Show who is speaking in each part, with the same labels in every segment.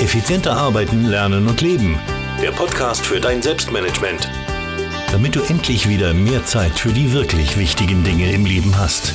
Speaker 1: Effizienter arbeiten, lernen und leben. Der Podcast für dein Selbstmanagement. Damit du endlich wieder mehr Zeit für die wirklich wichtigen Dinge im Leben hast.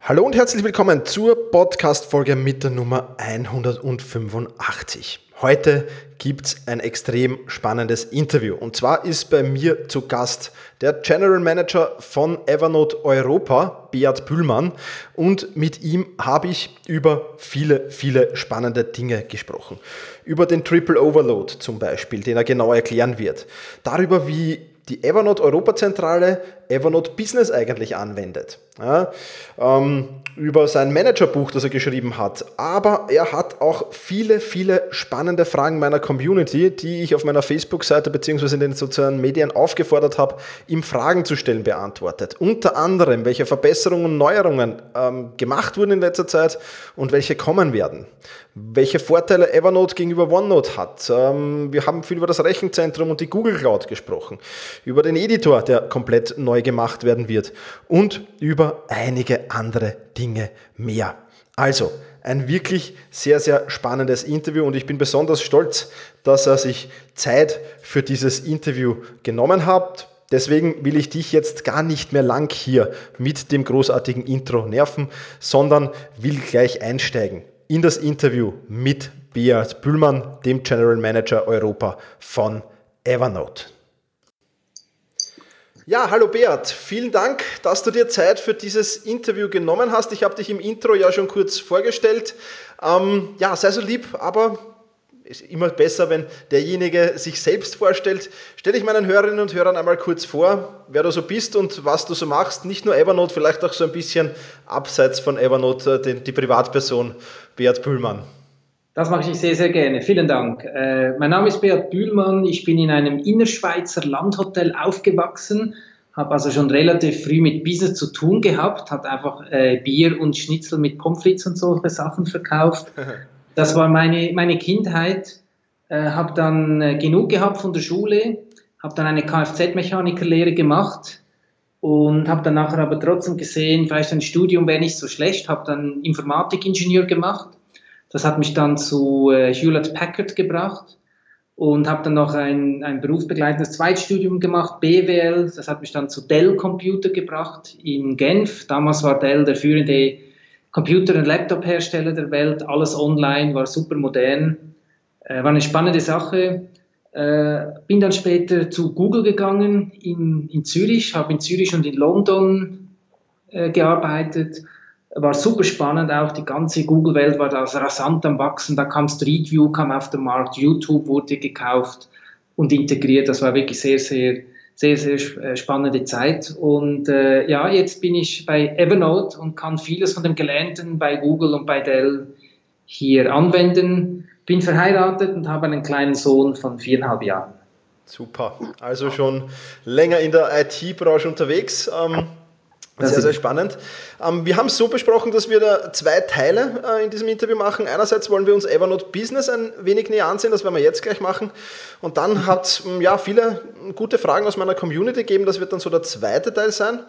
Speaker 2: Hallo und herzlich willkommen zur Podcast-Folge mit der Nummer 185. Heute gibt es ein extrem spannendes Interview. Und zwar ist bei mir zu Gast der General Manager von Evernote Europa, Beat Bühlmann. Und mit ihm habe ich über viele, viele spannende Dinge gesprochen. Über den Triple Overload zum Beispiel, den er genau erklären wird. Darüber, wie die Evernote Europazentrale Evernote Business eigentlich anwendet. Ja, ähm, über sein Managerbuch, das er geschrieben hat. Aber er hat auch viele, viele spannende Fragen meiner Community, die ich auf meiner Facebook-Seite bzw. in den sozialen Medien aufgefordert habe, ihm Fragen zu stellen, beantwortet. Unter anderem, welche Verbesserungen und Neuerungen ähm, gemacht wurden in letzter Zeit und welche kommen werden. Welche Vorteile Evernote gegenüber OneNote hat. Ähm, wir haben viel über das Rechenzentrum und die Google Cloud gesprochen. Über den Editor, der komplett neu gemacht werden wird. Und über einige andere Dinge mehr. Also, ein wirklich sehr, sehr spannendes Interview und ich bin besonders stolz, dass er sich Zeit für dieses Interview genommen hat. Deswegen will ich dich jetzt gar nicht mehr lang hier mit dem großartigen Intro nerven, sondern will gleich einsteigen in das Interview mit Beat Bühlmann, dem General Manager Europa von Evernote. Ja, hallo Beat, vielen Dank, dass du dir Zeit für dieses Interview genommen hast. Ich habe dich im Intro ja schon kurz vorgestellt. Ähm, ja, sei so lieb, aber ist immer besser, wenn derjenige sich selbst vorstellt. Stell dich meinen Hörerinnen und Hörern einmal kurz vor, wer du so bist und was du so machst. Nicht nur Evernote, vielleicht auch so ein bisschen abseits von Evernote, äh, die, Privatperson Beat Bühlmann.
Speaker 3: Das mache ich sehr, sehr gerne. Vielen Dank. Äh, mein Name ist Beat Bühlmann. Ich bin in einem Innerschweizer Landhotel aufgewachsen, habe also schon relativ früh mit Business zu tun gehabt, hat einfach äh, Bier und Schnitzel mit Pommes frites und solche Sachen verkauft. Das war meine, meine Kindheit. Äh, habe dann äh, genug gehabt von der Schule, habe dann eine Kfz-Mechanikerlehre gemacht und habe dann nachher aber trotzdem gesehen, vielleicht ein Studium wäre nicht so schlecht, habe dann Informatikingenieur gemacht das hat mich dann zu äh, Hewlett Packard gebracht und habe dann noch ein, ein berufsbegleitendes Zweitstudium gemacht, BWL. Das hat mich dann zu Dell Computer gebracht in Genf. Damals war Dell der führende Computer- und Laptop-Hersteller der Welt. Alles online, war super modern. Äh, war eine spannende Sache. Äh, bin dann später zu Google gegangen in, in Zürich, habe in Zürich und in London äh, gearbeitet war super spannend, auch die ganze Google-Welt war da rasant am Wachsen, da kam Street View, kam auf den Markt, YouTube wurde gekauft und integriert, das war wirklich sehr, sehr, sehr, sehr äh, spannende Zeit. Und äh, ja, jetzt bin ich bei Evernote und kann vieles von dem Gelernten bei Google und bei Dell hier anwenden, bin verheiratet und habe einen kleinen Sohn von viereinhalb Jahren.
Speaker 2: Super, also schon länger in der IT-Branche unterwegs. Ähm sehr, sehr spannend. Ähm, wir haben es so besprochen, dass wir da zwei Teile äh, in diesem Interview machen. Einerseits wollen wir uns Evernote Business ein wenig näher ansehen, das werden wir jetzt gleich machen. Und dann hat es ähm, ja, viele gute Fragen aus meiner Community gegeben, das wird dann so der zweite Teil sein.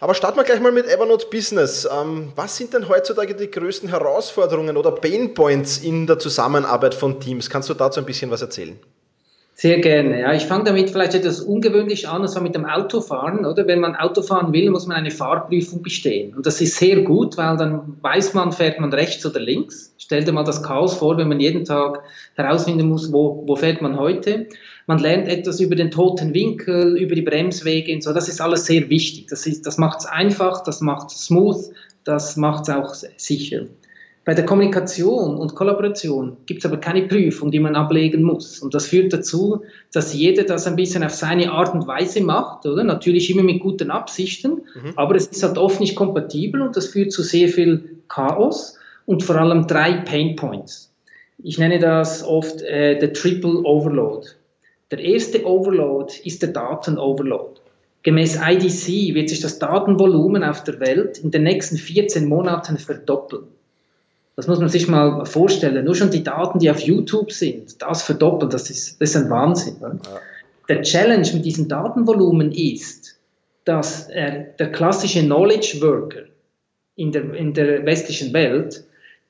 Speaker 2: Aber starten wir gleich mal mit Evernote Business. Ähm, was sind denn heutzutage die größten Herausforderungen oder Painpoints in der Zusammenarbeit von Teams? Kannst du dazu ein bisschen was erzählen?
Speaker 3: Sehr gerne. Ja, ich fange damit vielleicht etwas ungewöhnlich an, und zwar mit dem Autofahren. Oder wenn man Autofahren will, muss man eine Fahrprüfung bestehen. Und das ist sehr gut, weil dann weiß man, fährt man rechts oder links. Stell dir mal das Chaos vor, wenn man jeden Tag herausfinden muss, wo, wo fährt man heute. Man lernt etwas über den toten Winkel, über die Bremswege und so. Das ist alles sehr wichtig. Das, ist, das macht es einfach, das macht es smooth, das macht es auch sicher. Bei der Kommunikation und Kollaboration gibt es aber keine Prüfung, die man ablegen muss. Und das führt dazu, dass jeder das ein bisschen auf seine Art und Weise macht, oder? Natürlich immer mit guten Absichten, mhm. aber es ist halt oft nicht kompatibel und das führt zu sehr viel Chaos und vor allem drei Pain Points. Ich nenne das oft äh, der Triple Overload. Der erste Overload ist der Datenoverload. Gemäß IDC wird sich das Datenvolumen auf der Welt in den nächsten 14 Monaten verdoppeln. Das muss man sich mal vorstellen. Nur schon die Daten, die auf YouTube sind, das verdoppelt, das ist, das ist ein Wahnsinn. Ja. Der Challenge mit diesem Datenvolumen ist, dass äh, der klassische Knowledge Worker in der, in der westlichen Welt,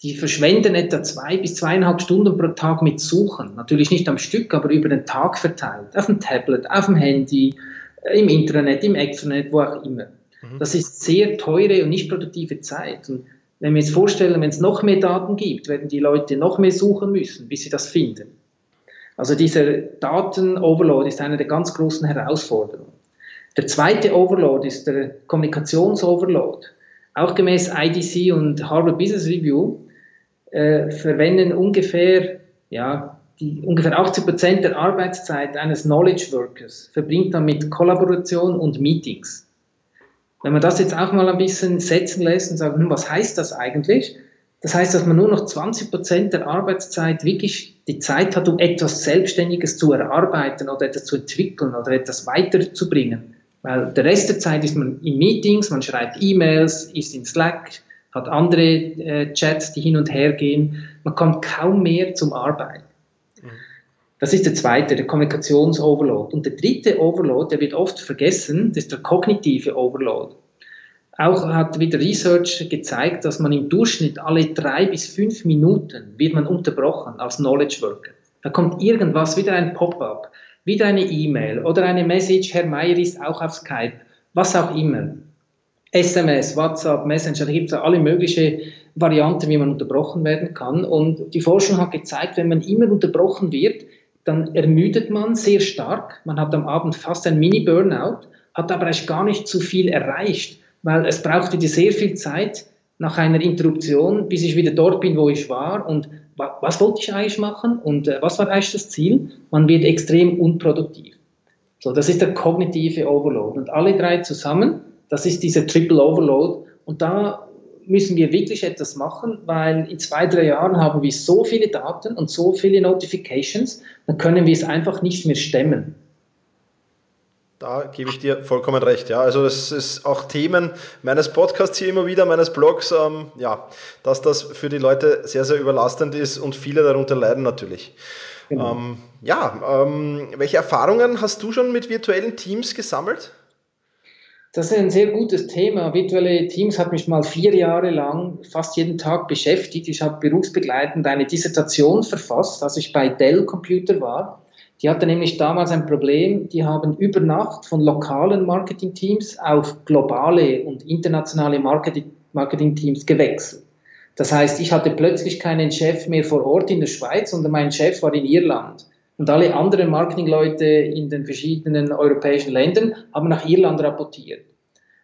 Speaker 3: die verschwenden etwa zwei bis zweieinhalb Stunden pro Tag mit Suchen. Natürlich nicht am Stück, aber über den Tag verteilt. Auf dem Tablet, auf dem Handy, äh, im Intranet, im Extranet, wo auch immer. Mhm. Das ist sehr teure und nicht produktive Zeit. Und wenn wir jetzt vorstellen, wenn es noch mehr Daten gibt, werden die Leute noch mehr suchen müssen, bis sie das finden. Also dieser Daten-Overload ist eine der ganz großen Herausforderungen. Der zweite Overload ist der Kommunikations-Overload. Auch gemäß IDC und Harvard Business Review äh, verwenden ungefähr, ja, die, ungefähr 80 Prozent der Arbeitszeit eines Knowledge Workers verbringt man mit Kollaboration und Meetings. Wenn man das jetzt auch mal ein bisschen setzen lässt und sagt, hm, was heißt das eigentlich? Das heißt, dass man nur noch 20 Prozent der Arbeitszeit wirklich die Zeit hat, um etwas Selbstständiges zu erarbeiten oder etwas zu entwickeln oder etwas weiterzubringen. Weil der Rest der Zeit ist man in Meetings, man schreibt E-Mails, ist in Slack, hat andere äh, Chats, die hin und her gehen. Man kommt kaum mehr zum Arbeiten. Das ist der zweite, der Kommunikations-Overload. Und der dritte Overload, der wird oft vergessen, das ist der kognitive Overload. Auch hat wieder Research gezeigt, dass man im Durchschnitt alle drei bis fünf Minuten wird man unterbrochen als Knowledge Worker. Da kommt irgendwas, wieder ein Pop-up, wieder eine E-Mail oder eine Message, Herr Meier ist auch auf Skype, was auch immer. SMS, WhatsApp, Messenger, da gibt es alle möglichen Varianten, wie man unterbrochen werden kann. Und die Forschung hat gezeigt, wenn man immer unterbrochen wird, dann ermüdet man sehr stark. Man hat am Abend fast ein Mini-Burnout, hat aber eigentlich gar nicht zu viel erreicht, weil es braucht wieder sehr viel Zeit nach einer Interruption, bis ich wieder dort bin, wo ich war und was wollte ich eigentlich machen und äh, was war eigentlich das Ziel? Man wird extrem unproduktiv. So, das ist der kognitive Overload. Und alle drei zusammen, das ist dieser Triple Overload. Und da müssen wir wirklich etwas machen, weil in zwei, drei Jahren haben wir so viele Daten und so viele Notifications, dann können wir es einfach nicht mehr stemmen.
Speaker 2: Da gebe ich dir vollkommen recht. Ja, also es ist auch Themen meines Podcasts hier immer wieder, meines Blogs, ähm, ja, dass das für die Leute sehr, sehr überlastend ist und viele darunter leiden natürlich. Genau. Ähm, ja, ähm, welche Erfahrungen hast du schon mit virtuellen Teams gesammelt?
Speaker 3: Das ist ein sehr gutes Thema. Virtuelle Teams hat mich mal vier Jahre lang fast jeden Tag beschäftigt. Ich habe berufsbegleitend eine Dissertation verfasst, als ich bei Dell Computer war. Die hatte nämlich damals ein Problem, die haben über Nacht von lokalen Marketingteams auf globale und internationale Marketing Marketingteams gewechselt. Das heißt, ich hatte plötzlich keinen Chef mehr vor Ort in der Schweiz, sondern mein Chef war in Irland. Und alle anderen Marketingleute in den verschiedenen europäischen Ländern haben nach Irland rapportiert.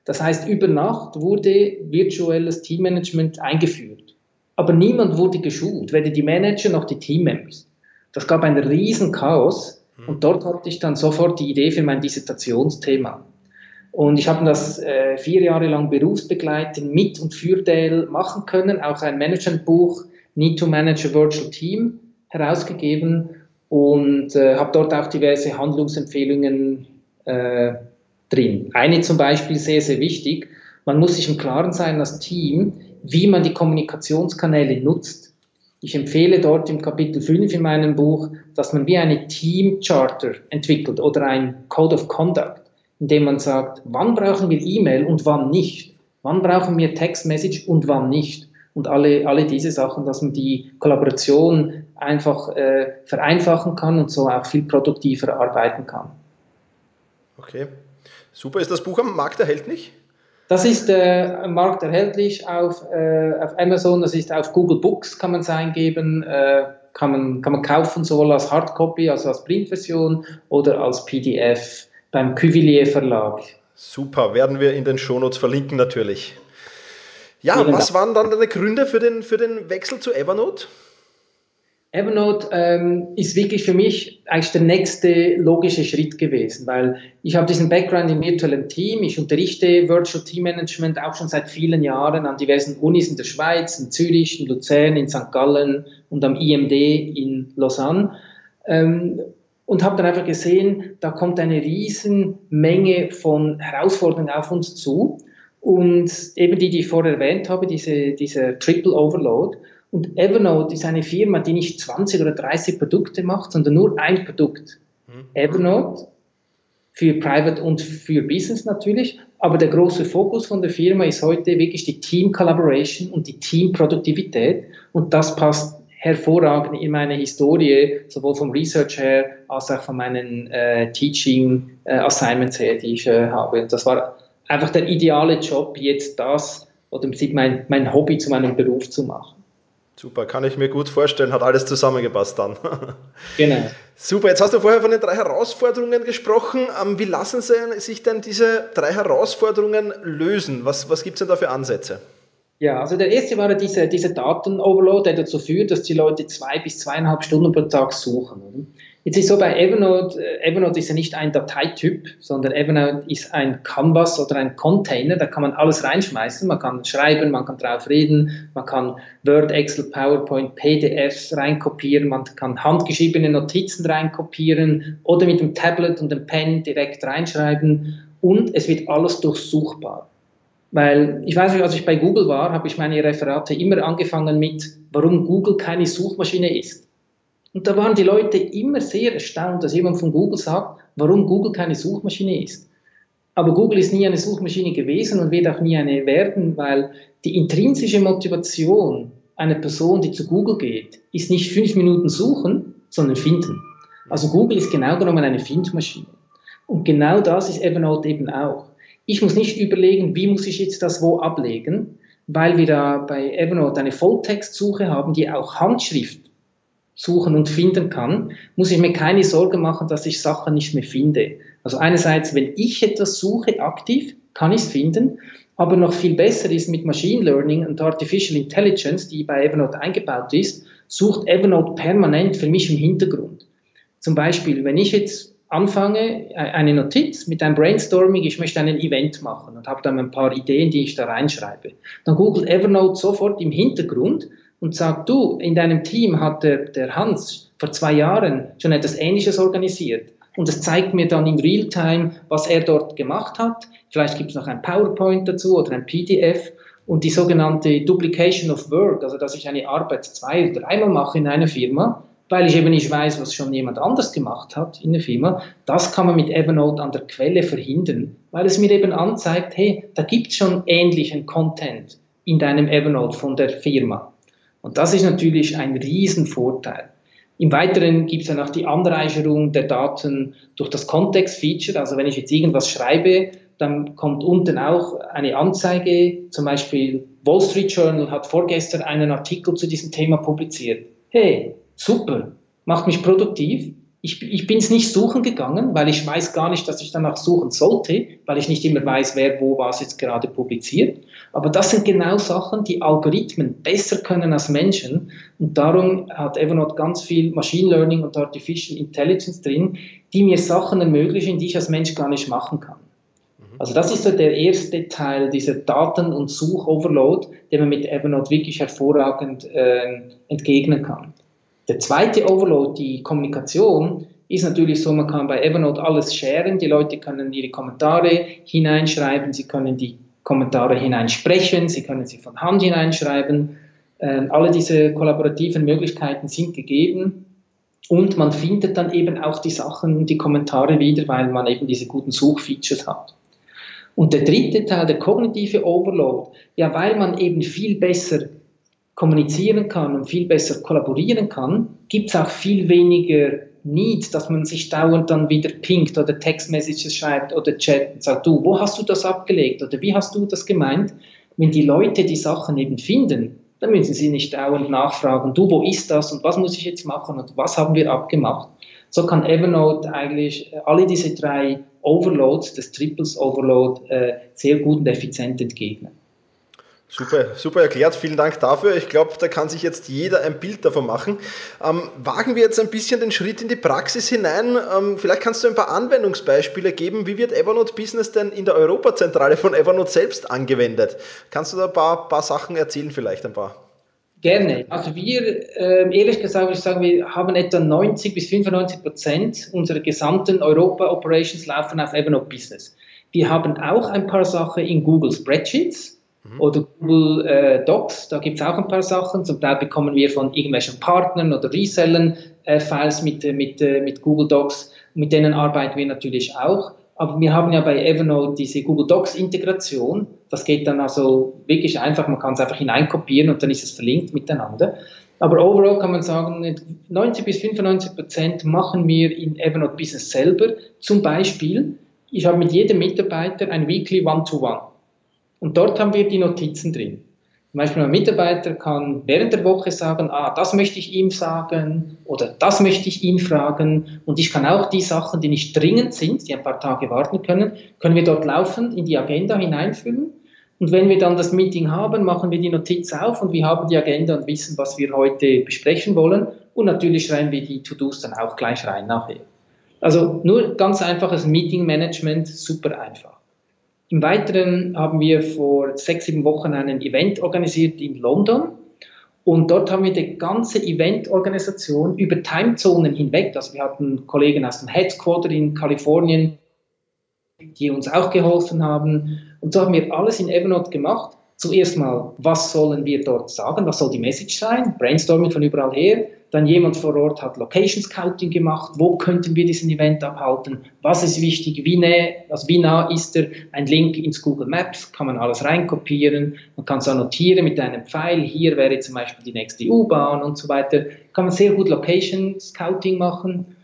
Speaker 3: Das heißt, über Nacht wurde virtuelles Teammanagement eingeführt. Aber niemand wurde geschult, weder die Manager noch die Teammembers. Das gab ein riesen Chaos hm. und dort hatte ich dann sofort die Idee für mein Dissertationsthema. Und ich habe das äh, vier Jahre lang berufsbegleitend mit und für Dell machen können, auch ein Managementbuch Need to Manage a Virtual Team herausgegeben und äh, habe dort auch diverse Handlungsempfehlungen äh, drin. Eine zum Beispiel sehr, sehr wichtig, man muss sich im Klaren sein als Team, wie man die Kommunikationskanäle nutzt. Ich empfehle dort im Kapitel 5 in meinem Buch, dass man wie eine Team Charter entwickelt oder ein Code of Conduct, in dem man sagt, wann brauchen wir E-Mail und wann nicht. Wann brauchen wir Text-Message und wann nicht. Und alle, alle diese Sachen, dass man die Kollaboration einfach äh, vereinfachen kann und so auch viel produktiver arbeiten kann.
Speaker 2: Okay, super. Ist das Buch am Markt erhältlich?
Speaker 3: Das ist äh, am Markt erhältlich auf, äh, auf Amazon, das ist auf Google Books, kann man es eingeben, äh, kann, man, kann man kaufen, sowohl als Hardcopy, also als Printversion oder als PDF beim Cuvillier Verlag.
Speaker 2: Super, werden wir in den Shownotes verlinken natürlich. Ja, was waren dann deine Gründe für den, für den Wechsel zu Evernote?
Speaker 3: Evernote ähm, ist wirklich für mich eigentlich der nächste logische Schritt gewesen, weil ich habe diesen Background im virtuellen Team, ich unterrichte Virtual Team Management auch schon seit vielen Jahren an diversen Unis in der Schweiz, in Zürich, in Luzern, in St. Gallen und am IMD in Lausanne. Ähm, und habe dann einfach gesehen, da kommt eine riesen Menge von Herausforderungen auf uns zu. Und eben die, die ich vorher erwähnt habe, diese, dieser Triple Overload. Und Evernote ist eine Firma, die nicht 20 oder 30 Produkte macht, sondern nur ein Produkt. Mhm. Evernote für Private und für Business natürlich. Aber der große Fokus von der Firma ist heute wirklich die Team Collaboration und die Team Produktivität. Und das passt hervorragend in meine Historie, sowohl vom Research her als auch von meinen äh, Teaching äh, Assignments her, die ich äh, habe. Und das war einfach der ideale Job, jetzt das oder mein, mein Hobby zu meinem Beruf zu machen.
Speaker 2: Super, kann ich mir gut vorstellen, hat alles zusammengepasst dann.
Speaker 3: Genau.
Speaker 2: Super, jetzt hast du vorher von den drei Herausforderungen gesprochen. Ähm, wie lassen Sie sich denn diese drei Herausforderungen lösen? Was, was gibt es denn da für Ansätze?
Speaker 3: Ja, also der erste war dieser diese Daten-Overload, der dazu führt, dass die Leute zwei bis zweieinhalb Stunden pro Tag suchen. Jetzt ist so bei Evernote, äh, Evernote ist ja nicht ein Dateityp, sondern Evernote ist ein Canvas oder ein Container, da kann man alles reinschmeißen, man kann schreiben, man kann drauf reden, man kann Word, Excel, PowerPoint, PDFs reinkopieren, man kann handgeschriebene Notizen reinkopieren oder mit dem Tablet und dem Pen direkt reinschreiben und es wird alles durchsuchbar. Weil ich weiß nicht, als ich bei Google war, habe ich meine Referate immer angefangen mit, warum Google keine Suchmaschine ist. Und da waren die Leute immer sehr erstaunt, dass jemand von Google sagt, warum Google keine Suchmaschine ist. Aber Google ist nie eine Suchmaschine gewesen und wird auch nie eine werden, weil die intrinsische Motivation einer Person, die zu Google geht, ist nicht fünf Minuten suchen, sondern finden. Also Google ist genau genommen eine Findmaschine. Und genau das ist Evernote eben auch. Ich muss nicht überlegen, wie muss ich jetzt das wo ablegen, weil wir da bei Evernote eine Volltextsuche haben, die auch Handschrift suchen und finden kann, muss ich mir keine Sorge machen, dass ich Sachen nicht mehr finde. Also einerseits, wenn ich etwas suche aktiv, kann ich es finden, aber noch viel besser ist mit Machine Learning und Artificial Intelligence, die bei Evernote eingebaut ist, sucht Evernote permanent für mich im Hintergrund. Zum Beispiel, wenn ich jetzt anfange, e-, eine Notiz mit einem Brainstorming, ich möchte ein Event machen und habe dann ein paar Ideen, die ich da reinschreibe, dann googelt Evernote sofort im Hintergrund und sagt, du, in deinem Team hat der, der Hans vor zwei Jahren schon etwas Ähnliches organisiert. Und es zeigt mir dann im Realtime, was er dort gemacht hat. Vielleicht gibt es noch ein PowerPoint dazu oder ein PDF. Und die sogenannte Duplication of Work, also dass ich eine Arbeit zwei oder dreimal mache in einer Firma, weil ich eben nicht weiß, was schon jemand anders gemacht hat in der Firma, das kann man mit Evernote an der Quelle verhindern, weil es mir eben anzeigt, hey, da gibt es schon ähnlichen Content in deinem Evernote von der Firma. Und das ist natürlich ein Riesenvorteil. Im Weiteren gibt es ja noch die Anreicherung der Daten durch das Kontext-Feature. Also wenn ich jetzt irgendwas schreibe, dann kommt unten auch eine Anzeige, zum Beispiel Wall Street Journal hat vorgestern einen Artikel zu diesem Thema publiziert. Hey, super, macht mich produktiv. Ich, ich bin es nicht suchen gegangen, weil ich weiß gar nicht, dass ich danach suchen sollte, weil ich nicht immer weiß, wer wo was jetzt gerade publiziert. Aber das sind genau Sachen, die Algorithmen besser können als Menschen. Und darum hat Evernote ganz viel Machine Learning und Artificial Intelligence drin, die mir Sachen ermöglichen, die ich als Mensch gar nicht machen kann. Mhm. Also das ist so der erste Teil, dieser Daten- und Suchoverload, den man mit Evernote wirklich hervorragend äh, entgegnen kann. Der zweite Overload, die Kommunikation, ist natürlich so, man kann bei Evernote alles sharen. Die Leute können ihre Kommentare hineinschreiben, sie können die Kommentare hineinsprechen, sie können sie von Hand hineinschreiben. Äh, alle diese kollaborativen Möglichkeiten sind gegeben. Und man findet dann eben auch die Sachen, die Kommentare wieder, weil man eben diese guten Suchfeatures hat. Und der dritte Teil, der kognitive Overload, ja, weil man eben viel besser kommunizieren kann und viel besser kollaborieren kann, gibt es auch viel weniger Need, dass man sich dauernd dann wieder pinkt oder Textmessages schreibt oder chat und sagt, du, wo hast du das abgelegt oder wie hast du das gemeint? Wenn die Leute die Sachen eben finden, dann müssen sie nicht dauernd nachfragen, du, wo ist das und was muss ich jetzt machen und was haben wir abgemacht? So kann Evernote eigentlich alle diese drei Overloads, des Triples Overload, äh, sehr gut und effizient entgegnen.
Speaker 2: Super, super erklärt. Vielen Dank dafür. Ich glaube, da kann sich jetzt jeder ein Bild davon machen. Ähm, wagen wir jetzt ein bisschen den Schritt in die Praxis hinein. Ähm, vielleicht kannst du ein paar Anwendungsbeispiele geben. Wie wird Evernote Business denn in der Europazentrale von Evernote selbst angewendet? Kannst du da ein paar, paar Sachen erzählen, vielleicht ein paar?
Speaker 3: Gerne. Also wir, äh, ehrlich gesagt, würde ich sagen, wir haben etwa 90 bis 95 Prozent unserer gesamten Europa-Operations laufen auf Evernote Business. Wir haben auch ein paar Sachen in Google Spreadsheets Mhm. Oder Google äh, Docs, da gibt es auch ein paar Sachen. Zum Teil bekommen wir von irgendwelchen Partnern oder Resellern äh, Files mit, äh, mit, äh, mit Google Docs. Mit denen arbeiten wir natürlich auch. Aber wir haben ja bei Evernote diese Google Docs Integration. Das geht dann also wirklich einfach. Man kann es einfach hineinkopieren und dann ist es verlinkt miteinander. Aber overall kann man sagen, 90 bis 95 Prozent machen wir in Evernote Business selber. Zum Beispiel, ich habe mit jedem Mitarbeiter ein Weekly One-to-One. -One. Und dort haben wir die Notizen drin. Zum Beispiel ein Mitarbeiter kann während der Woche sagen, ah, das möchte ich ihm sagen oder das möchte ich ihn fragen. Und ich kann auch die Sachen, die nicht dringend sind, die ein paar Tage warten können, können wir dort laufend in die Agenda hineinfüllen. Und wenn wir dann das Meeting haben, machen wir die Notiz auf und wir haben die Agenda und wissen, was wir heute besprechen wollen. Und natürlich schreiben wir die To-Dos dann auch gleich rein nachher. Also nur ganz einfaches Meeting-Management, super einfach. Im Weiteren haben wir vor sechs, sieben Wochen ein Event organisiert in London. Und dort haben wir die ganze Eventorganisation über Timezonen hinweg, also wir hatten Kollegen aus dem Headquarter in Kalifornien, die uns auch geholfen haben. Und so haben wir alles in Evernote gemacht. Zuerst mal, was sollen wir dort sagen? Was soll die Message sein? Brainstorming von überall her. Dann jemand vor Ort hat Location Scouting gemacht. Wo könnten wir diesen Event abhalten? Was ist wichtig? Wie nah, also wie nah ist er? Ein Link ins Google Maps, kann man alles reinkopieren. Man kann es annotieren mit einem Pfeil. Hier wäre zum Beispiel die nächste U-Bahn und so weiter. Kann man sehr gut Location Scouting machen.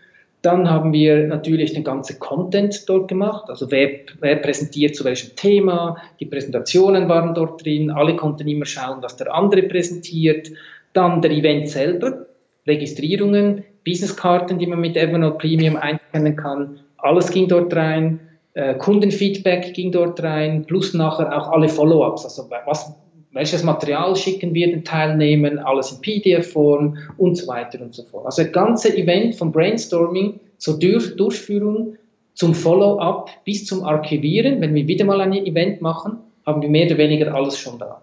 Speaker 3: Dann haben wir natürlich den ganzen Content dort gemacht, also wer, wer, präsentiert zu welchem Thema, die Präsentationen waren dort drin, alle konnten immer schauen, was der andere präsentiert. Dann der Event selber, Registrierungen, Businesskarten, die man mit Evernote Premium einscannen kann, alles ging dort rein. Äh, Kundenfeedback ging dort rein, plus nachher auch alle Follow-ups, also was, welches Material schicken wir den Teilnehmern, alles in PDF-Form und so weiter und so fort. Also das ganze Event vom Brainstorming zur Dur Durchführung zum Follow-up bis zum Archivieren, wenn wir wieder mal ein Event machen, haben wir mehr oder weniger alles schon da.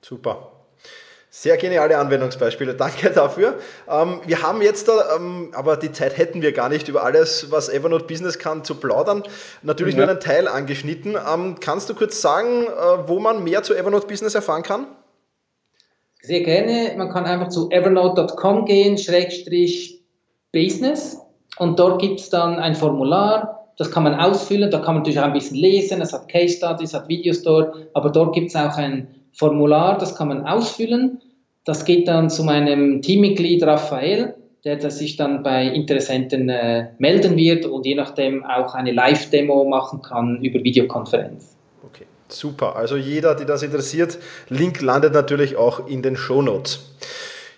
Speaker 2: Super. Sehr geniale Anwendungsbeispiele, danke dafür. Ähm, wir haben jetzt, da, ähm, aber die Zeit hätten wir gar nicht, über alles, was Evernote Business kann, zu plaudern. Natürlich ja. nur einen Teil angeschnitten. Ähm, kannst du kurz sagen, äh, wo man mehr zu Evernote Business erfahren kann?
Speaker 3: Sehr gerne. Man kann einfach zu evernote.com gehen, Schrägstrich Business. Und dort gibt es dann ein Formular, das kann man ausfüllen. Da kann man natürlich auch ein bisschen lesen. Es hat Case Studies, hat Videos dort. Aber dort gibt es auch ein Formular, das kann man ausfüllen. Das geht dann zu meinem Teammitglied Raphael, der sich dann bei Interessenten äh, melden wird und je nachdem auch eine Live-Demo machen kann über Videokonferenz.
Speaker 2: Okay, super. Also jeder, die das interessiert, Link landet natürlich auch in den Show Notes.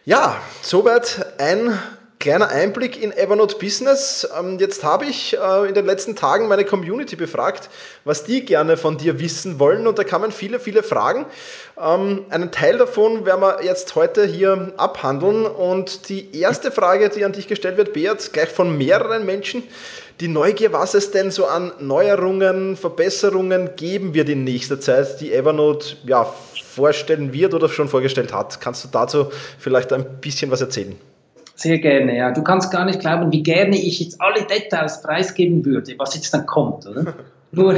Speaker 2: Ja, soweit ein kleiner Einblick in Evernote Business. Ähm, jetzt habe ich äh, in den letzten Tagen meine Community befragt, was die gerne von dir wissen wollen. Und da kamen viele, viele Fragen. Ähm, einen Teil davon werden wir jetzt heute hier abhandeln. Und die erste Frage, die an dich gestellt wird, Beat, gleich von mehreren Menschen. Die Neugier, was es denn so an Neuerungen, Verbesserungen geben wird in nächster Zeit, die Evernote ja, vorstellen wird oder schon vorgestellt hat. Kannst du dazu vielleicht ein bisschen was erzählen?
Speaker 3: Sehr gerne, ja. Du kannst gar nicht glauben, wie gerne ich jetzt alle Details preisgeben würde, was jetzt dann kommt, oder? Nur,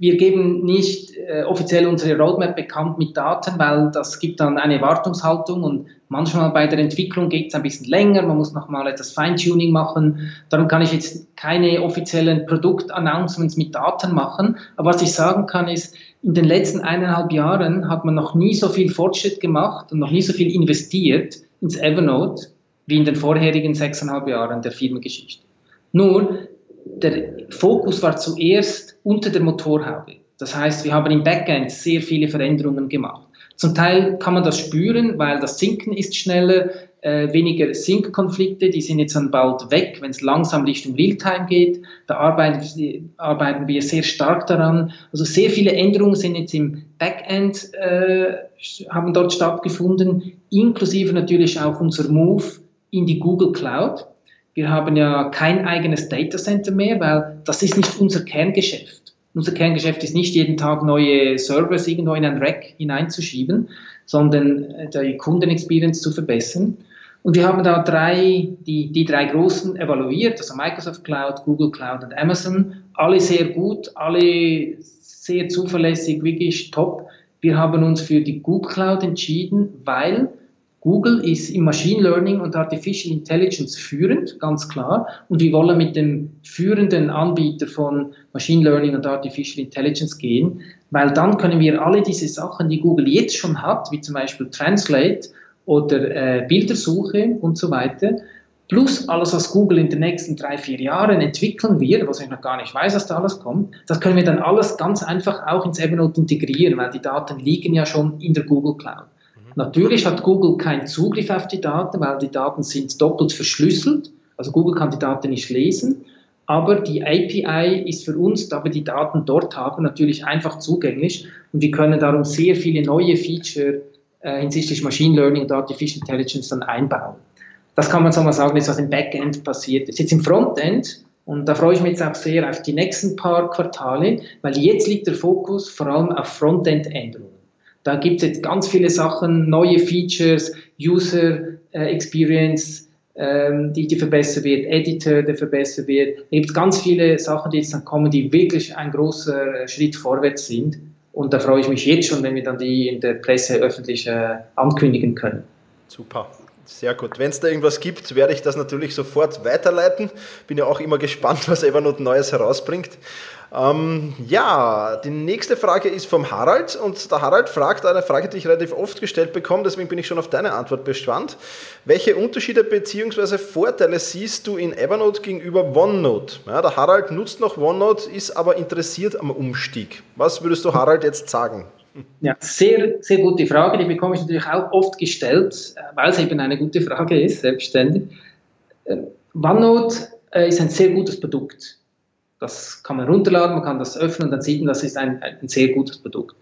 Speaker 3: wir geben nicht äh, offiziell unsere Roadmap bekannt mit Daten, weil das gibt dann eine Erwartungshaltung und manchmal bei der Entwicklung geht es ein bisschen länger, man muss nochmal etwas Feintuning machen. Darum kann ich jetzt keine offiziellen Produktannouncements mit Daten machen. Aber was ich sagen kann ist, in den letzten eineinhalb Jahren hat man noch nie so viel Fortschritt gemacht und noch nie so viel investiert ins Evernote wie in den vorherigen sechseinhalb Jahren der Firmengeschichte. Nur, der Fokus war zuerst unter der Motorhaube. Das heißt, wir haben im Backend sehr viele Veränderungen gemacht. Zum Teil kann man das spüren, weil das Sinken ist schneller, äh, weniger Sync-Konflikte, die sind jetzt dann bald weg, wenn es langsam Richtung Realtime geht. Da arbeiten, arbeiten, wir sehr stark daran. Also sehr viele Änderungen sind jetzt im Backend, äh, haben dort stattgefunden, inklusive natürlich auch unser Move in die Google Cloud. Wir haben ja kein eigenes Data Center mehr, weil das ist nicht unser Kerngeschäft. Unser Kerngeschäft ist nicht jeden Tag neue Servers irgendwo in ein Rack hineinzuschieben, sondern äh, die Kundenexperience zu verbessern. Und wir haben da drei, die, die drei großen evaluiert, also Microsoft Cloud, Google Cloud und Amazon. Alle sehr gut, alle sehr zuverlässig, wirklich top. Wir haben uns für die Google Cloud entschieden, weil Google ist im Machine Learning und Artificial Intelligence führend, ganz klar. Und wir wollen mit dem führenden Anbieter von Machine Learning und Artificial Intelligence gehen, weil dann können wir alle diese Sachen, die Google jetzt schon hat, wie zum Beispiel Translate oder äh, Bildersuche und so weiter, plus alles, was Google in den nächsten drei, vier Jahren entwickeln wird, was ich noch gar nicht weiß, was da alles kommt, das können wir dann alles ganz einfach auch ins Evernote integrieren, weil die Daten liegen ja schon in der Google Cloud. Natürlich hat Google keinen Zugriff auf die Daten, weil die Daten sind doppelt verschlüsselt. Also Google kann die Daten nicht lesen. Aber die API ist für uns, da wir die Daten dort haben, natürlich einfach zugänglich. Und wir können darum sehr viele neue Feature äh, hinsichtlich Machine Learning und Artificial Intelligence dann einbauen. Das kann man so mal sagen, ist was im Backend passiert ist. Jetzt im Frontend, und da freue ich mich jetzt auch sehr auf die nächsten paar Quartale, weil jetzt liegt der Fokus vor allem auf Frontend-Änderungen. Da gibt es jetzt ganz viele Sachen, neue Features, User äh, Experience, ähm, die, die verbessert wird, Editor, der verbessert wird. Es gibt ganz viele Sachen, die jetzt dann kommen, die wirklich ein großer äh, Schritt vorwärts sind. Und da freue ich mich jetzt schon, wenn wir dann die in der Presse öffentlich äh, ankündigen können.
Speaker 2: Super. Sehr gut. Wenn es da irgendwas gibt, werde ich das natürlich sofort weiterleiten. Bin ja auch immer gespannt, was Evernote Neues herausbringt. Ähm, ja, die nächste Frage ist vom Harald und der Harald fragt eine Frage, die ich relativ oft gestellt bekomme, deswegen bin ich schon auf deine Antwort gespannt. Welche Unterschiede bzw. Vorteile siehst du in Evernote gegenüber OneNote? Ja, der Harald nutzt noch OneNote, ist aber interessiert am Umstieg. Was würdest du Harald jetzt sagen?
Speaker 3: Ja, sehr, sehr gute Frage. Die bekomme ich natürlich auch oft gestellt, äh, weil es eben eine gute Frage ist, selbstständig. Äh, OneNote äh, ist ein sehr gutes Produkt. Das kann man runterladen, man kann das öffnen dann sieht man, das ist ein, ein sehr gutes Produkt.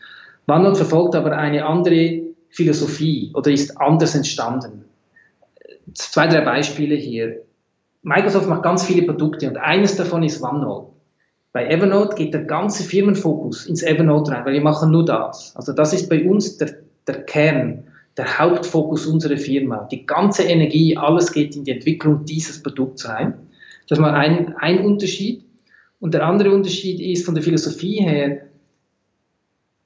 Speaker 3: OneNote verfolgt aber eine andere Philosophie oder ist anders entstanden. Zwei, drei Beispiele hier. Microsoft macht ganz viele Produkte und eines davon ist OneNote. Bei Evernote geht der ganze Firmenfokus ins Evernote rein, weil wir machen nur das. Also das ist bei uns der, der Kern, der Hauptfokus unserer Firma. Die ganze Energie, alles geht in die Entwicklung dieses Produkts rein. Das ist mal ein, ein Unterschied. Und der andere Unterschied ist von der Philosophie her,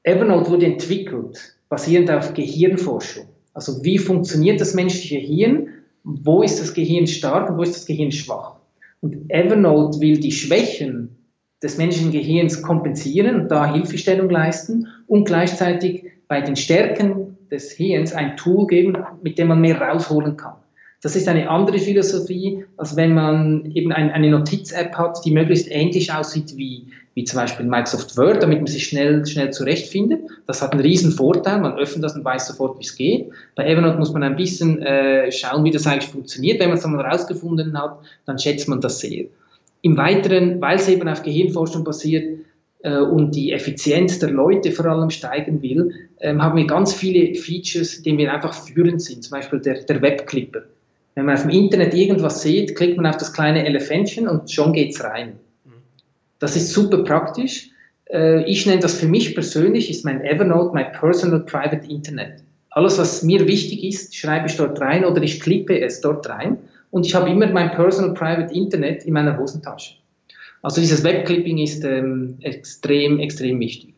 Speaker 3: Evernote wurde entwickelt basierend auf Gehirnforschung. Also wie funktioniert das menschliche Hirn? Wo ist das Gehirn stark und wo ist das Gehirn schwach? Und Evernote will die Schwächen des menschlichen Gehirns kompensieren und da Hilfestellung leisten und gleichzeitig bei den Stärken des Hirns ein Tool geben, mit dem man mehr rausholen kann. Das ist eine andere Philosophie, als wenn man eben ein, eine Notiz-App hat, die möglichst ähnlich aussieht wie, wie zum Beispiel Microsoft Word, damit man sich schnell, schnell zurechtfindet. Das hat einen riesen Vorteil, man öffnet das und weiß sofort, wie es geht. Bei Evernote muss man ein bisschen äh, schauen, wie das eigentlich funktioniert. Wenn man es dann rausgefunden hat, dann schätzt man das sehr. Im Weiteren, weil es eben auf Gehirnforschung basiert, äh, und die Effizienz der Leute vor allem steigen will, ähm, haben wir ganz viele Features, denen wir einfach führend sind. Zum Beispiel der, der Webclipper. Wenn man auf dem Internet irgendwas sieht, klickt man auf das kleine Elefantchen und schon geht's rein. Das ist super praktisch. Äh, ich nenne das für mich persönlich, ist mein Evernote, mein Personal Private Internet. Alles, was mir wichtig ist, schreibe ich dort rein oder ich klippe es dort rein und ich habe immer mein Personal Private Internet in meiner Hosentasche. Also dieses Webclipping ist ähm, extrem, extrem wichtig.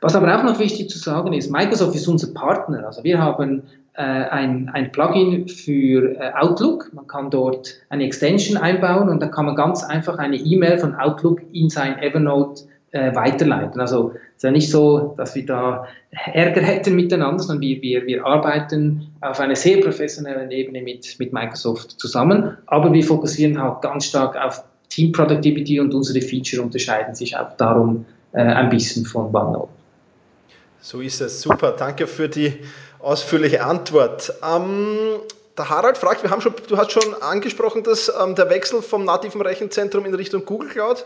Speaker 3: Was aber auch noch wichtig zu sagen ist, Microsoft ist unser Partner. Also wir haben ein, ein Plugin für äh, Outlook. Man kann dort eine Extension einbauen und dann kann man ganz einfach eine E-Mail von Outlook in sein Evernote äh, weiterleiten. Also es ist ja nicht so, dass wir da Ärger hätten miteinander, sondern wir, wir, wir arbeiten auf einer sehr professionellen Ebene mit, mit Microsoft zusammen, aber wir fokussieren halt ganz stark auf Team Productivity und unsere Feature unterscheiden sich auch darum äh, ein bisschen von OneNote.
Speaker 2: So ist es. Super. Danke für die ausführliche Antwort. Ähm, der Harald fragt, wir haben schon, du hast schon angesprochen, dass ähm, der Wechsel vom nativen Rechenzentrum in Richtung Google Cloud,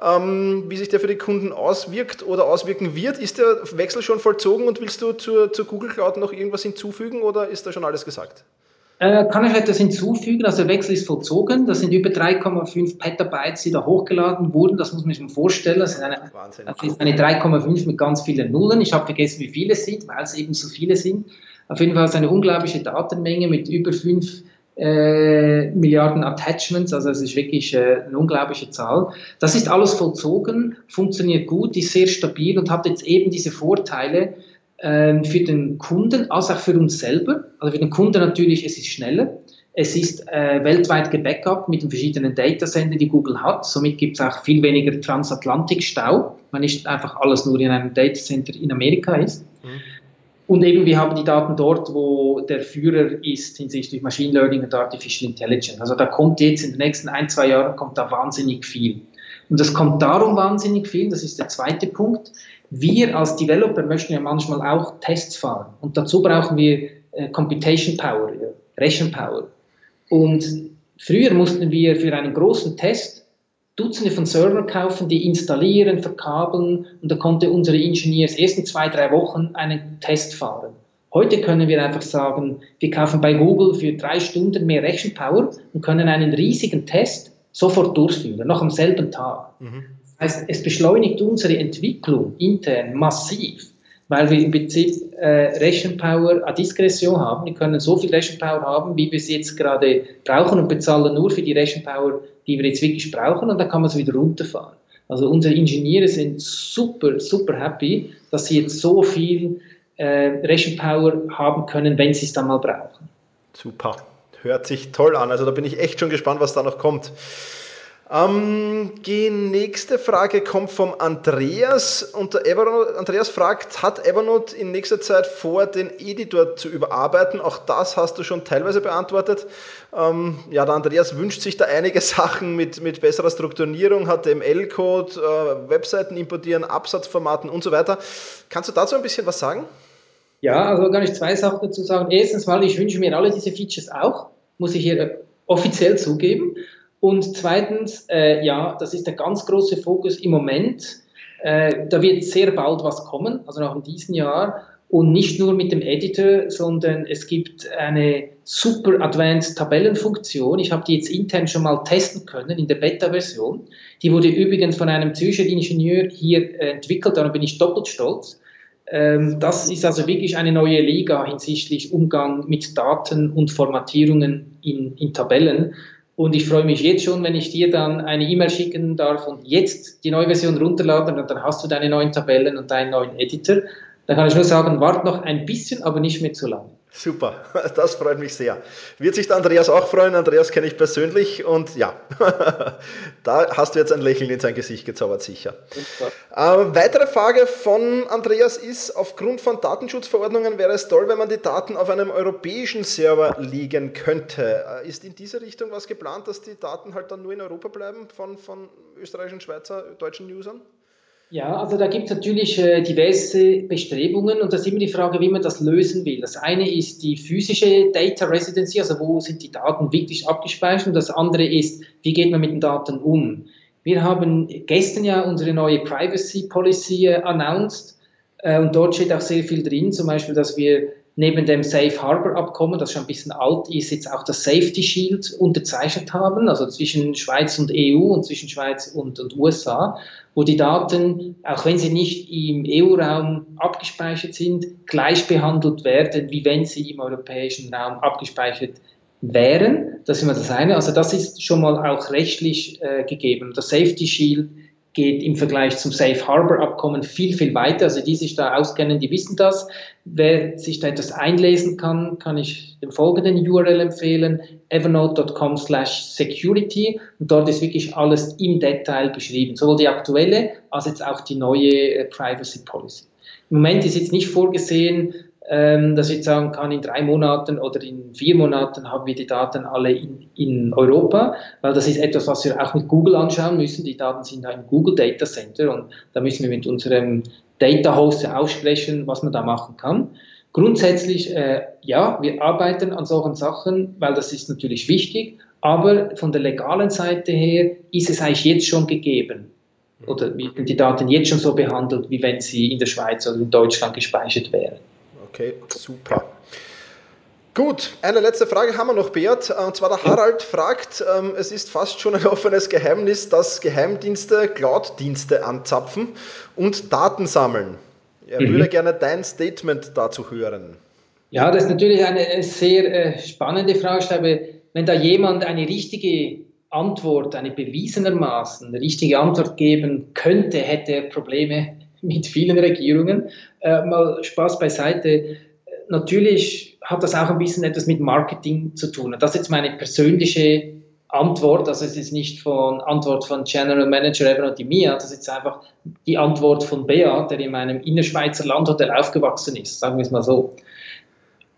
Speaker 2: ähm, wie sich der für die Kunden auswirkt oder auswirken wird. Ist der Wechsel schon vollzogen und willst du zur, zur Google Cloud noch irgendwas hinzufügen oder ist da schon alles gesagt?
Speaker 3: Äh, kann ich etwas hinzufügen? Also der Wechsel ist vollzogen. Das sind über 3,5 Petabytes, die da hochgeladen wurden. Das muss man sich mal vorstellen. Das ist eine, eine 3,5 mit ganz vielen Nullen. Ich habe vergessen, wie viele es sind, weil es eben so viele sind. Auf jeden Fall ist es eine unglaubliche Datenmenge mit über 5 äh, Milliarden Attachments. Also es ist wirklich äh, eine unglaubliche Zahl. Das ist alles vollzogen, funktioniert gut, ist sehr stabil und hat jetzt eben diese Vorteile, für den Kunden als auch für uns selber. Also für den Kunden natürlich, es ist schneller. Es ist äh, weltweit gebackupt mit den verschiedenen Datasendern, die Google hat. Somit gibt es auch viel weniger Transatlantikstau, weil nicht einfach alles nur in einem Datacenter in Amerika ist. Mhm. Und eben, wir haben die Daten dort, wo der Führer ist hinsichtlich Machine Learning und Artificial Intelligence. Also da kommt jetzt in den nächsten ein, zwei Jahren kommt da wahnsinnig viel. Und das kommt darum wahnsinnig viel, das ist der zweite Punkt. Wir als Developer möchten ja manchmal auch Tests fahren. Und dazu brauchen wir äh, Computation Power, ja, Rechenpower. Und früher mussten wir für einen großen Test Dutzende von Servern kaufen, die installieren, verkabeln und da konnte unsere Ingenieurs erst in zwei, drei Wochen einen Test fahren. Heute können wir einfach sagen, wir kaufen bei Google für drei Stunden mehr Rechenpower und können einen riesigen Test sofort durchführen, noch am selben Tag. Mhm. Heißt, es beschleunigt unsere Entwicklung intern massiv weil wir im Prinzip äh, Rechenpower à Diskretion haben. Wir können so viel Rechenpower haben, wie wir es jetzt gerade brauchen und bezahlen nur für die Rechenpower, die wir jetzt wirklich brauchen und dann kann man es wieder runterfahren. Also unsere Ingenieure sind super, super happy, dass sie jetzt so viel äh, Rechenpower haben können, wenn sie es dann mal brauchen.
Speaker 2: Super, hört sich toll an. Also da bin ich echt schon gespannt, was da noch kommt. Ähm, die nächste Frage kommt vom Andreas. Und Evernote, Andreas fragt, hat Evernote in nächster Zeit vor, den Editor zu überarbeiten? Auch das hast du schon teilweise beantwortet. Ähm, ja, der Andreas wünscht sich da einige Sachen mit, mit besserer Strukturierung, HTML-Code, äh, Webseiten importieren, Absatzformaten und so weiter. Kannst du dazu ein bisschen was sagen?
Speaker 3: Ja, also kann ich zwei Sachen dazu sagen. Erstens mal, ich wünsche mir alle diese Features auch, muss ich hier offiziell zugeben. Und zweitens, äh, ja, das ist der ganz große Fokus im Moment. Äh, da wird sehr bald was kommen, also noch in diesem Jahr. Und nicht nur mit dem Editor, sondern es gibt eine super advanced Tabellenfunktion. Ich habe die jetzt intern schon mal testen können in der Beta-Version. Die wurde übrigens von einem Zürcher Ingenieur hier äh, entwickelt, darum bin ich doppelt stolz. Ähm, das ist also wirklich eine neue Liga hinsichtlich Umgang mit Daten und Formatierungen in, in Tabellen. Und ich freue mich jetzt schon, wenn ich dir dann eine E-Mail schicken darf und jetzt die neue Version runterladen und dann hast du deine neuen Tabellen und deinen neuen Editor. Da kann ich nur sagen, wart noch ein bisschen, aber nicht mehr zu lange.
Speaker 2: Super, das freut mich sehr. Wird sich der Andreas auch freuen? Andreas kenne ich persönlich und ja, da hast du jetzt ein Lächeln in sein Gesicht gezaubert, sicher. Äh, weitere Frage von Andreas ist, aufgrund von Datenschutzverordnungen wäre es toll, wenn man die Daten auf einem europäischen Server liegen könnte. Äh, ist in diese Richtung was geplant, dass die Daten halt dann nur in Europa bleiben von, von österreichischen, Schweizer, deutschen Usern?
Speaker 3: Ja, also da gibt es natürlich äh, diverse Bestrebungen und da ist immer die Frage, wie man das lösen will. Das eine ist die physische Data Residency, also wo sind die Daten wirklich abgespeichert und das andere ist, wie geht man mit den Daten um. Wir haben gestern ja unsere neue Privacy Policy äh, announced äh, und dort steht auch sehr viel drin, zum Beispiel, dass wir neben dem Safe Harbor Abkommen, das schon ein bisschen alt ist, jetzt auch das Safety Shield unterzeichnet haben, also zwischen Schweiz und EU und zwischen Schweiz und, und USA, wo die Daten, auch wenn sie nicht im EU-Raum abgespeichert sind, gleich behandelt werden, wie wenn sie im europäischen Raum abgespeichert wären. Das ist immer das eine. Also das ist schon mal auch rechtlich äh, gegeben. Das Safety Shield geht im Vergleich zum Safe Harbor Abkommen viel, viel weiter. Also die sich da auskennen, die wissen das. Wer sich da etwas einlesen kann, kann ich den folgenden URL empfehlen, evernote.com slash security. Und dort ist wirklich alles im Detail beschrieben, sowohl die aktuelle als jetzt auch die neue äh, Privacy Policy. Im Moment ist jetzt nicht vorgesehen, dass ich sagen kann, in drei Monaten oder in vier Monaten haben wir die Daten alle in, in Europa, weil das ist etwas, was wir auch mit Google anschauen müssen. Die Daten sind da im Google Data Center und da müssen wir mit unserem Data Host aussprechen, was man da machen kann. Grundsätzlich, äh, ja, wir arbeiten an solchen Sachen, weil das ist natürlich wichtig, aber von der legalen Seite her ist es eigentlich jetzt schon gegeben. Oder werden die Daten jetzt schon so behandelt, wie wenn sie in der Schweiz oder in Deutschland gespeichert wären.
Speaker 2: Okay, super. Gut, eine letzte Frage haben wir noch, Beat. Und zwar der Harald fragt, ähm, es ist fast schon ein offenes Geheimnis, dass Geheimdienste Cloud-Dienste anzapfen und Daten sammeln. Er mhm. würde gerne dein Statement dazu hören.
Speaker 3: Ja, das ist natürlich eine sehr äh, spannende Frage. Ich glaube, wenn da jemand eine richtige Antwort, eine bewiesenermaßen richtige Antwort geben könnte, hätte er Probleme mit vielen Regierungen. Äh, mal Spaß beiseite. Natürlich hat das auch ein bisschen etwas mit Marketing zu tun. Das ist jetzt meine persönliche Antwort, also es ist nicht von Antwort von General Manager Evernote Mia, das ist jetzt einfach die Antwort von Bea, der in meinem Innerschweizer Landhotel aufgewachsen ist, sagen wir es mal so.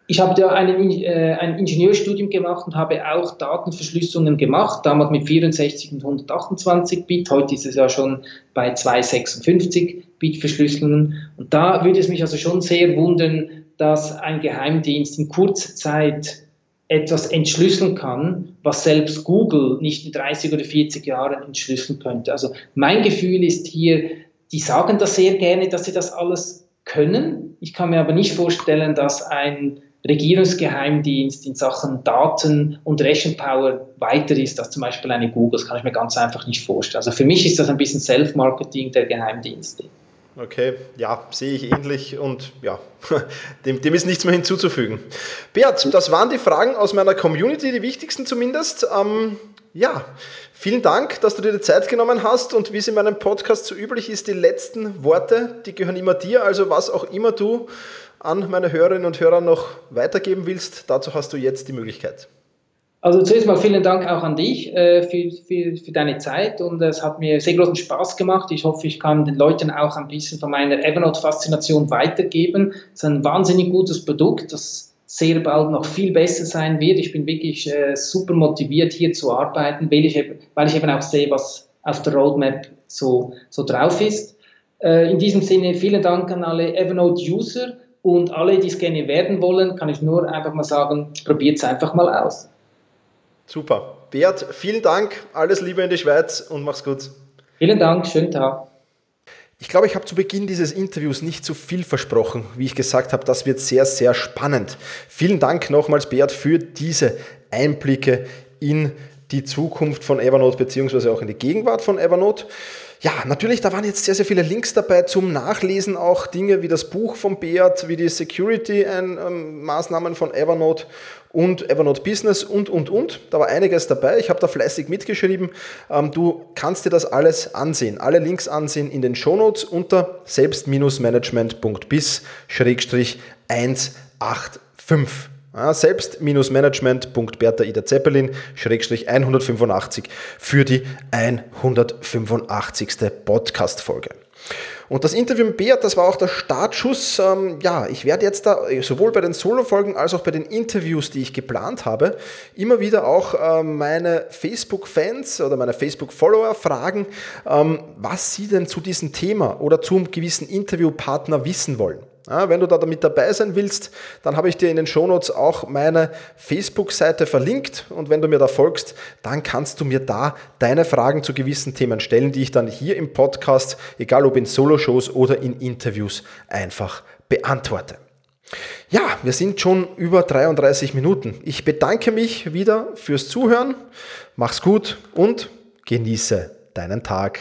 Speaker 3: Ich habe da einen, äh, ein Ingenieurstudium gemacht und habe auch Datenverschlüsselungen gemacht, damals mit 64 und 128 Bit, heute ist es ja schon bei 256 Bit Verschlüsselungen. Und da würde es mich also schon sehr wundern, dass ein Geheimdienst in kurzer Zeit etwas entschlüsseln kann, was selbst Google nicht in 30 oder 40 Jahren entschlüsseln könnte. Also mein Gefühl ist hier, die sagen das sehr gerne, dass sie das alles können. Ich kann mir aber nicht vorstellen, dass ein Regierungsgeheimdienst in Sachen Daten und Rechenpower weiter ist als zum Beispiel eine Google. Das kann ich mir ganz einfach nicht vorstellen. Also für mich ist das ein bisschen Self-Marketing der Geheimdienste.
Speaker 2: Okay, ja, sehe ich ähnlich und ja, dem, dem ist nichts mehr hinzuzufügen. Bert, das waren die Fragen aus meiner Community, die wichtigsten zumindest. Ähm, ja, vielen Dank, dass du dir die Zeit genommen hast und wie es in meinem Podcast so üblich ist, die letzten Worte, die gehören immer dir. Also was auch immer du an meine Hörerinnen und Hörer noch weitergeben willst, dazu hast du jetzt die Möglichkeit.
Speaker 3: Also zuerst mal vielen Dank auch an dich äh, für, für, für deine Zeit und es hat mir sehr großen Spaß gemacht. Ich hoffe, ich kann den Leuten auch ein bisschen von meiner Evernote-Faszination weitergeben. Es ist ein wahnsinnig gutes Produkt, das sehr bald noch viel besser sein wird. Ich bin wirklich äh, super motiviert, hier zu arbeiten, weil ich, weil ich eben auch sehe, was auf der Roadmap so, so drauf ist. Äh, in diesem Sinne vielen Dank an alle Evernote-User und alle, die es gerne werden wollen, kann ich nur einfach mal sagen, probiert es einfach mal aus.
Speaker 2: Super. Bert, vielen Dank, alles Liebe in die Schweiz und mach's gut.
Speaker 3: Vielen Dank, schönen Tag.
Speaker 2: Ich glaube, ich habe zu Beginn dieses Interviews nicht zu viel versprochen. Wie ich gesagt habe, das wird sehr, sehr spannend. Vielen Dank nochmals, Bert, für diese Einblicke in die Zukunft von Evernote beziehungsweise auch in die Gegenwart von Evernote. Ja, natürlich, da waren jetzt sehr, sehr viele Links dabei zum Nachlesen, auch Dinge wie das Buch von Beat, wie die Security-Maßnahmen von Evernote und Evernote Business und, und, und. Da war einiges dabei. Ich habe da fleißig mitgeschrieben. Ähm, du kannst dir das alles ansehen. Alle Links ansehen in den Shownotes unter selbst-management.bis-185. Ja, selbst-management.bertha Ida Zeppelin 185 für die 185. Podcast-Folge. Und das Interview mit Beat, das war auch der Startschuss. Ähm, ja, ich werde jetzt da sowohl bei den Solo-Folgen als auch bei den Interviews, die ich geplant habe, immer wieder auch ähm, meine Facebook-Fans oder meine Facebook-Follower fragen, ähm, was sie denn zu diesem Thema oder zum gewissen Interviewpartner wissen wollen. Ja, wenn du da damit dabei sein willst, dann habe ich dir in den Shownotes auch meine Facebook-Seite verlinkt und wenn du mir da folgst, dann kannst du mir da deine Fragen zu gewissen Themen stellen, die ich dann hier im Podcast, egal ob in Solo-Shows oder in Interviews, einfach beantworte. Ja, wir sind schon über 33 Minuten. Ich bedanke mich wieder fürs Zuhören. Mach's gut und genieße deinen Tag.